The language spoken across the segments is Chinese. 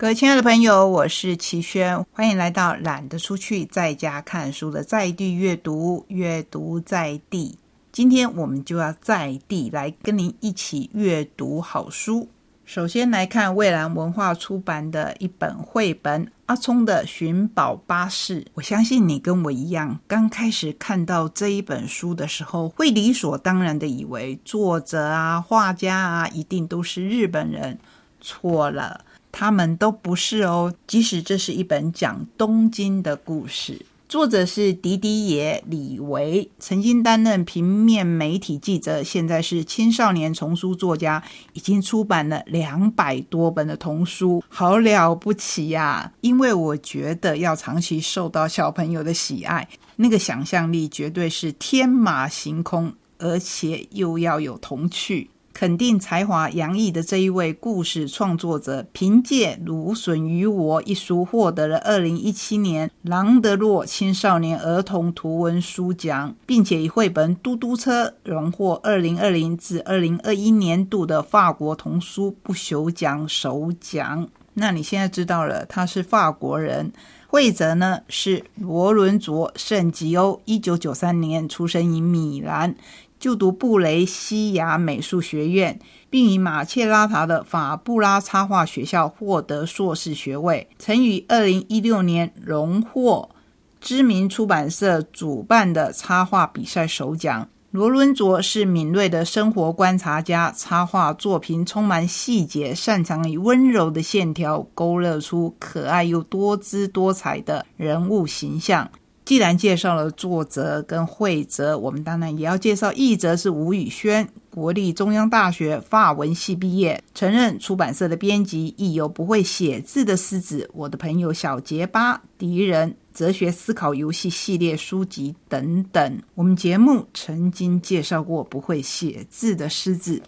各位亲爱的朋友，我是齐轩，欢迎来到懒得出去，在家看书的在地阅读，阅读在地。今天我们就要在地来跟您一起阅读好书。首先来看蔚蓝文化出版的一本绘本《阿聪的寻宝巴士》。我相信你跟我一样，刚开始看到这一本书的时候，会理所当然的以为作者啊、画家啊一定都是日本人。错了。他们都不是哦，即使这是一本讲东京的故事，作者是迪迪野李维，曾经担任平面媒体记者，现在是青少年丛书作家，已经出版了两百多本的童书，好了不起呀！因为我觉得要长期受到小朋友的喜爱，那个想象力绝对是天马行空，而且又要有童趣。肯定才华洋溢的这一位故事创作者，凭借《芦笋与我》一书获得了二零一七年朗德洛青少年儿童图文书奖，并且以绘本《嘟嘟车》荣获二零二零至二零二一年度的法国童书不朽奖首奖。那你现在知道了，他是法国人，绘者呢是罗伦佐圣吉欧，一九九三年出生于米兰。就读布雷西亚美术学院，并以马切拉塔的法布拉插画学校获得硕士学位。曾于二零一六年荣获知名出版社主办的插画比赛首奖。罗伦佐是敏锐的生活观察家，插画作品充满细节，擅长以温柔的线条勾勒出可爱又多姿多彩的人物形象。既然介绍了作者跟绘者，我们当然也要介绍译者是吴宇轩，国立中央大学法文系毕业，曾任出版社的编辑，亦有不会写字的狮子，我的朋友小结巴，敌人哲学思考游戏系列书籍等等。我们节目曾经介绍过不会写字的狮子，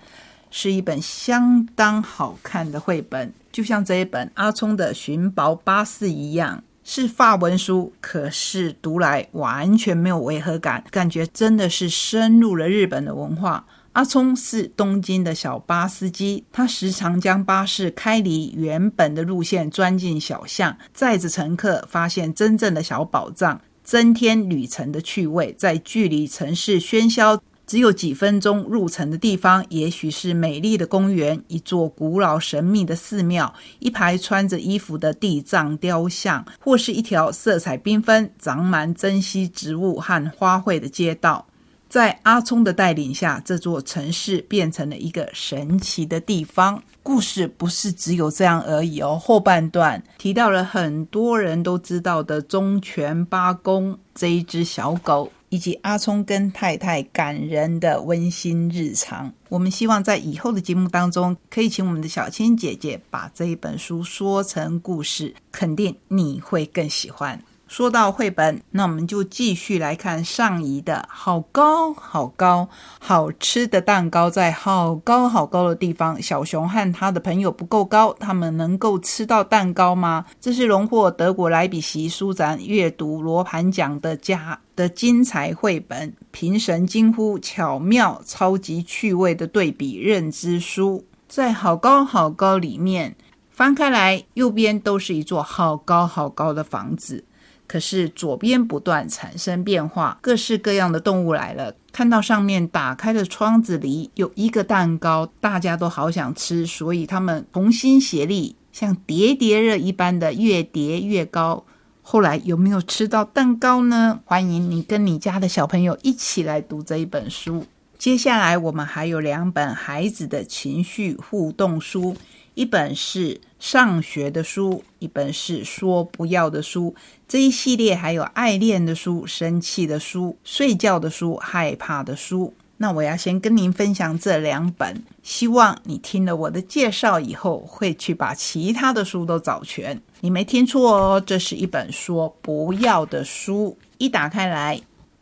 是一本相当好看的绘本，就像这一本阿聪的寻宝巴士一样。是法文书，可是读来完全没有违和感，感觉真的是深入了日本的文化。阿聪是东京的小巴司机，他时常将巴士开离原本的路线，钻进小巷，载着乘客发现真正的小宝藏，增添旅程的趣味。在距离城市喧嚣。只有几分钟入城的地方，也许是美丽的公园，一座古老神秘的寺庙，一排穿着衣服的地藏雕像，或是一条色彩缤纷、长满珍稀植物和花卉的街道。在阿聪的带领下，这座城市变成了一个神奇的地方。故事不是只有这样而已哦，后半段提到了很多人都知道的忠犬八公这一只小狗。以及阿聪跟太太感人的温馨日常，我们希望在以后的节目当中，可以请我们的小青姐姐把这一本书说成故事，肯定你会更喜欢。说到绘本，那我们就继续来看上移的。好高好高，好吃的蛋糕在好高好高的地方。小熊和他的朋友不够高，他们能够吃到蛋糕吗？这是荣获德国莱比锡书展阅读罗盘奖的家的精彩绘本。评审惊呼：巧妙、超级趣味的对比认知书，在好高好高里面翻开来，右边都是一座好高好高的房子。可是左边不断产生变化，各式各样的动物来了。看到上面打开的窗子里有一个蛋糕，大家都好想吃，所以他们同心协力，像叠叠乐一般的越叠越高。后来有没有吃到蛋糕呢？欢迎你跟你家的小朋友一起来读这一本书。接下来我们还有两本孩子的情绪互动书。一本是上学的书，一本是说不要的书。这一系列还有爱恋的书、生气的书、睡觉的书、害怕的书。那我要先跟您分享这两本，希望你听了我的介绍以后，会去把其他的书都找全。你没听错哦，这是一本说不要的书。一打开来，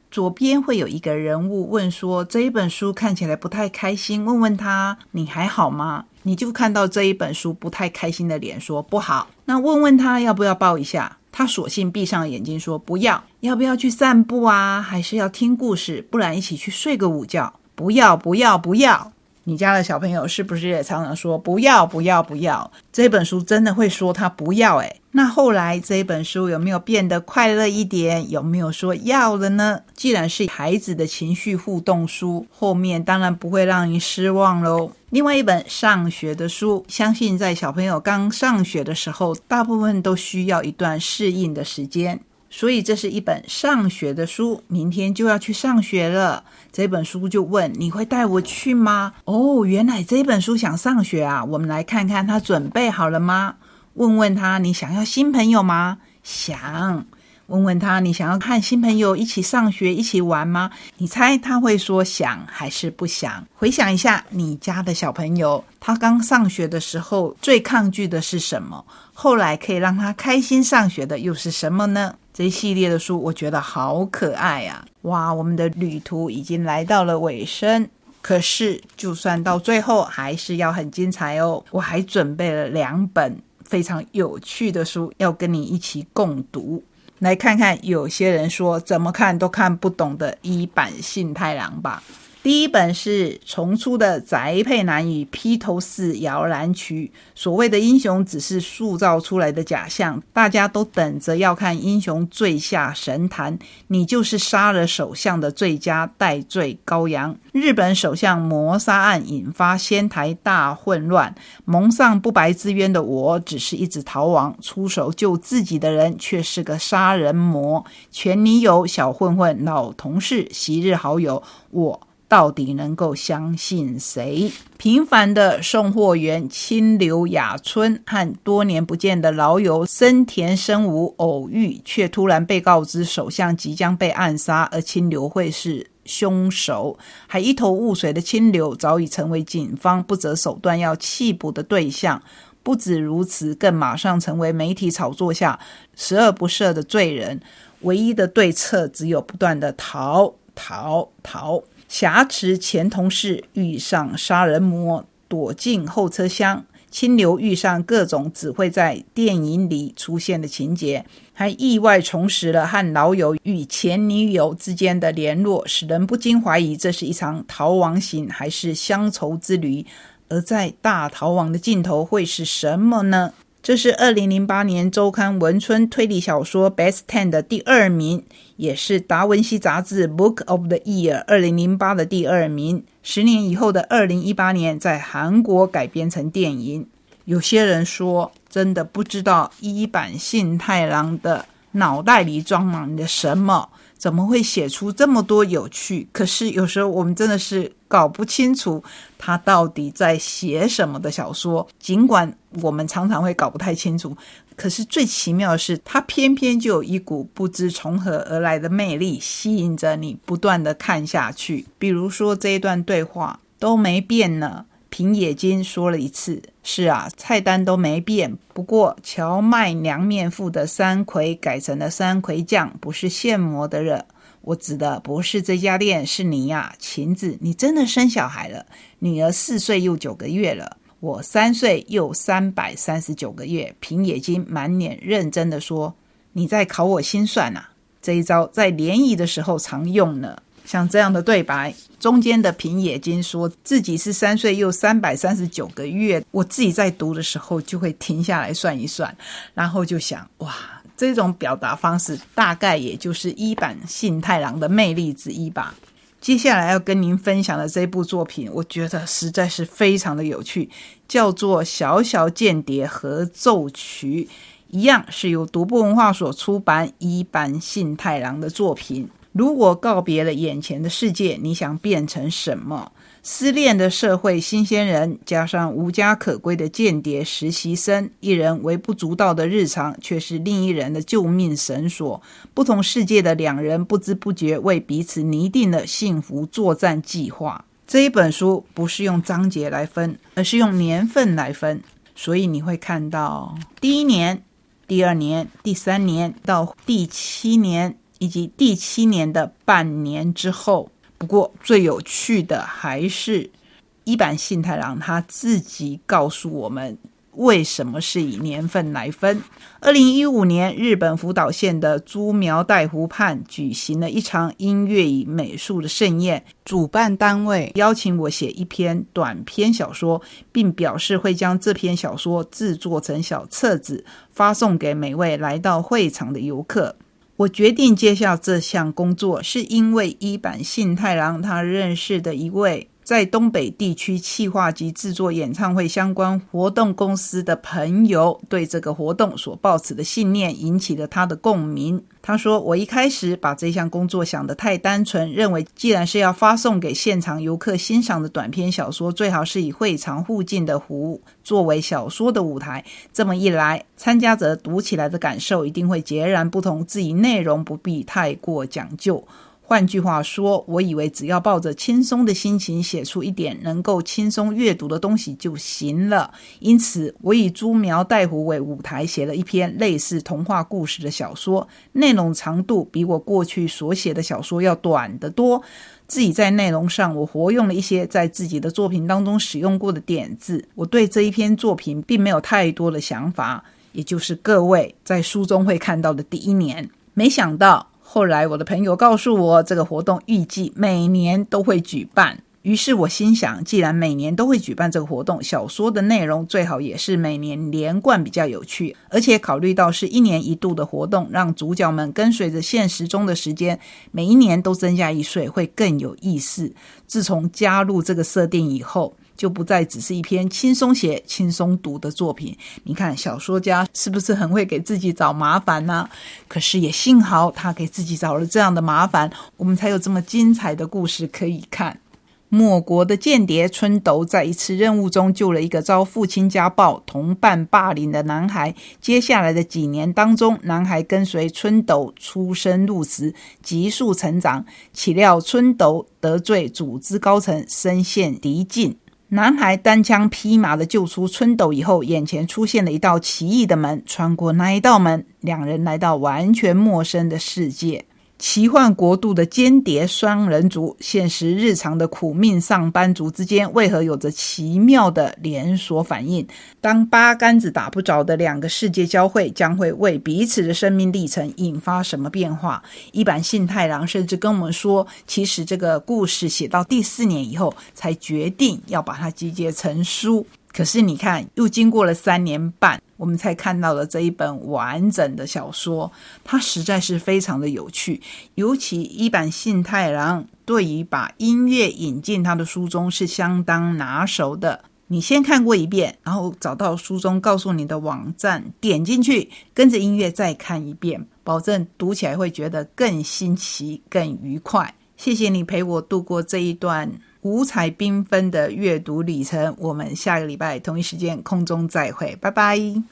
左边会有一个人物问说：“这一本书看起来不太开心，问问他你还好吗？”你就看到这一本书不太开心的脸，说不好。那问问他要不要抱一下，他索性闭上眼睛说不要。要不要去散步啊？还是要听故事？不然一起去睡个午觉？不要，不要，不要。你家的小朋友是不是也常常说不要不要不要？这本书真的会说他不要？诶那后来这一本书有没有变得快乐一点？有没有说要了呢？既然是孩子的情绪互动书，后面当然不会让你失望喽。另外一本上学的书，相信在小朋友刚上学的时候，大部分都需要一段适应的时间。所以这是一本上学的书，明天就要去上学了。这本书就问：你会带我去吗？哦，原来这本书想上学啊！我们来看看他准备好了吗？问问他：你想要新朋友吗？想。问问他：你想要看新朋友一起上学、一起玩吗？你猜他会说想还是不想？回想一下，你家的小朋友，他刚上学的时候最抗拒的是什么？后来可以让他开心上学的又是什么呢？这一系列的书，我觉得好可爱呀！哇，我们的旅途已经来到了尾声，可是就算到最后，还是要很精彩哦！我还准备了两本非常有趣的书，要跟你一起共读。来看看有些人说怎么看都看不懂的一版信太郎吧。第一本是重出的宅配男与披头士摇篮曲。所谓的英雄只是塑造出来的假象，大家都等着要看英雄坠下神坛。你就是杀了首相的最佳代罪羔羊。日本首相谋杀案引发仙台大混乱，蒙上不白之冤的我，只是一直逃亡，出手救自己的人却是个杀人魔。前女友、小混混、老同事、昔日好友，我。到底能够相信谁？平凡的送货员清流雅春和多年不见的老友森田生武偶遇，却突然被告知首相即将被暗杀，而清流会是凶手。还一头雾水的清流早已成为警方不择手段要缉捕的对象。不止如此，更马上成为媒体炒作下十恶不赦的罪人。唯一的对策只有不断的逃逃逃。挟持前同事遇上杀人魔，躲进后车厢；清流遇上各种只会在电影里出现的情节，还意外重拾了和老友与前女友之间的联络，使人不禁怀疑这是一场逃亡行还是乡愁之旅。而在大逃亡的尽头会是什么呢？这是二零零八年周刊文春推理小说 Best Ten 的第二名，也是达文西杂志 Book of the Year 二零零八的第二名。十年以后的二零一八年，在韩国改编成电影。有些人说，真的不知道一版信太郎的脑袋里装满了什么。怎么会写出这么多有趣？可是有时候我们真的是搞不清楚他到底在写什么的小说。尽管我们常常会搞不太清楚，可是最奇妙的是，他偏偏就有一股不知从何而来的魅力，吸引着你不断的看下去。比如说这一段对话都没变呢。平野金说了一次：“是啊，菜单都没变，不过荞麦凉面附的山葵改成了山葵酱，不是现磨的了。我指的不是这家店，是你呀，晴子，你真的生小孩了，女儿四岁又九个月了，我三岁又三百三十九个月。”平野金满脸认真的说：“你在考我心算呐？这一招在联谊的时候常用呢。”像这样的对白，中间的平野金说自己是三岁又三百三十九个月，我自己在读的时候就会停下来算一算，然后就想，哇，这种表达方式大概也就是一版信太郎的魅力之一吧。接下来要跟您分享的这部作品，我觉得实在是非常的有趣，叫做《小小间谍合奏曲》，一样是由独步文化所出版一版信太郎的作品。如果告别了眼前的世界，你想变成什么？失恋的社会新鲜人，加上无家可归的间谍实习生，一人微不足道的日常，却是另一人的救命绳索。不同世界的两人，不知不觉为彼此拟定了幸福作战计划。这一本书不是用章节来分，而是用年份来分，所以你会看到第一年、第二年、第三年到第七年。以及第七年的半年之后，不过最有趣的还是一版信太郎他自己告诉我们为什么是以年份来分？二零一五年，日本福岛县的猪苗代湖畔举行了一场音乐与美术的盛宴，主办单位邀请我写一篇短篇小说，并表示会将这篇小说制作成小册子，发送给每位来到会场的游客。我决定接下这项工作，是因为一坂幸太郎他认识的一位。在东北地区企划及制作演唱会相关活动公司的朋友，对这个活动所抱持的信念引起了他的共鸣。他说：“我一开始把这项工作想得太单纯，认为既然是要发送给现场游客欣赏的短篇小说，最好是以会场附近的湖作为小说的舞台。这么一来，参加者读起来的感受一定会截然不同。至于内容，不必太过讲究。”换句话说，我以为只要抱着轻松的心情写出一点能够轻松阅读的东西就行了。因此，我以朱苗带湖为舞台，写了一篇类似童话故事的小说，内容长度比我过去所写的小说要短得多。自己在内容上，我活用了一些在自己的作品当中使用过的点子。我对这一篇作品并没有太多的想法，也就是各位在书中会看到的第一年。没想到。后来，我的朋友告诉我，这个活动预计每年都会举办。于是我心想，既然每年都会举办这个活动，小说的内容最好也是每年连贯比较有趣。而且考虑到是一年一度的活动，让主角们跟随着现实中的时间，每一年都增加一岁，会更有意思。自从加入这个设定以后。就不再只是一篇轻松写、轻松读的作品。你看，小说家是不是很会给自己找麻烦呢？可是也幸好他给自己找了这样的麻烦，我们才有这么精彩的故事可以看。莫国的间谍春斗在一次任务中救了一个遭父亲家暴、同伴霸凌的男孩。接下来的几年当中，男孩跟随春斗出生入死，急速成长。岂料春斗得罪组织高层，身陷敌境。男孩单枪匹马的救出春斗以后，眼前出现了一道奇异的门。穿过那一道门，两人来到完全陌生的世界。奇幻国度的间谍双人组，现实日常的苦命上班族之间，为何有着奇妙的连锁反应？当八竿子打不着的两个世界交汇，将会为彼此的生命历程引发什么变化？一坂幸太郎甚至跟我们说，其实这个故事写到第四年以后，才决定要把它集结成书。可是你看，又经过了三年半，我们才看到了这一本完整的小说，它实在是非常的有趣。尤其一坂幸太郎对于把音乐引进他的书中是相当拿手的。你先看过一遍，然后找到书中告诉你的网站，点进去，跟着音乐再看一遍，保证读起来会觉得更新奇、更愉快。谢谢你陪我度过这一段。五彩缤纷的阅读旅程，我们下个礼拜同一时间空中再会，拜拜。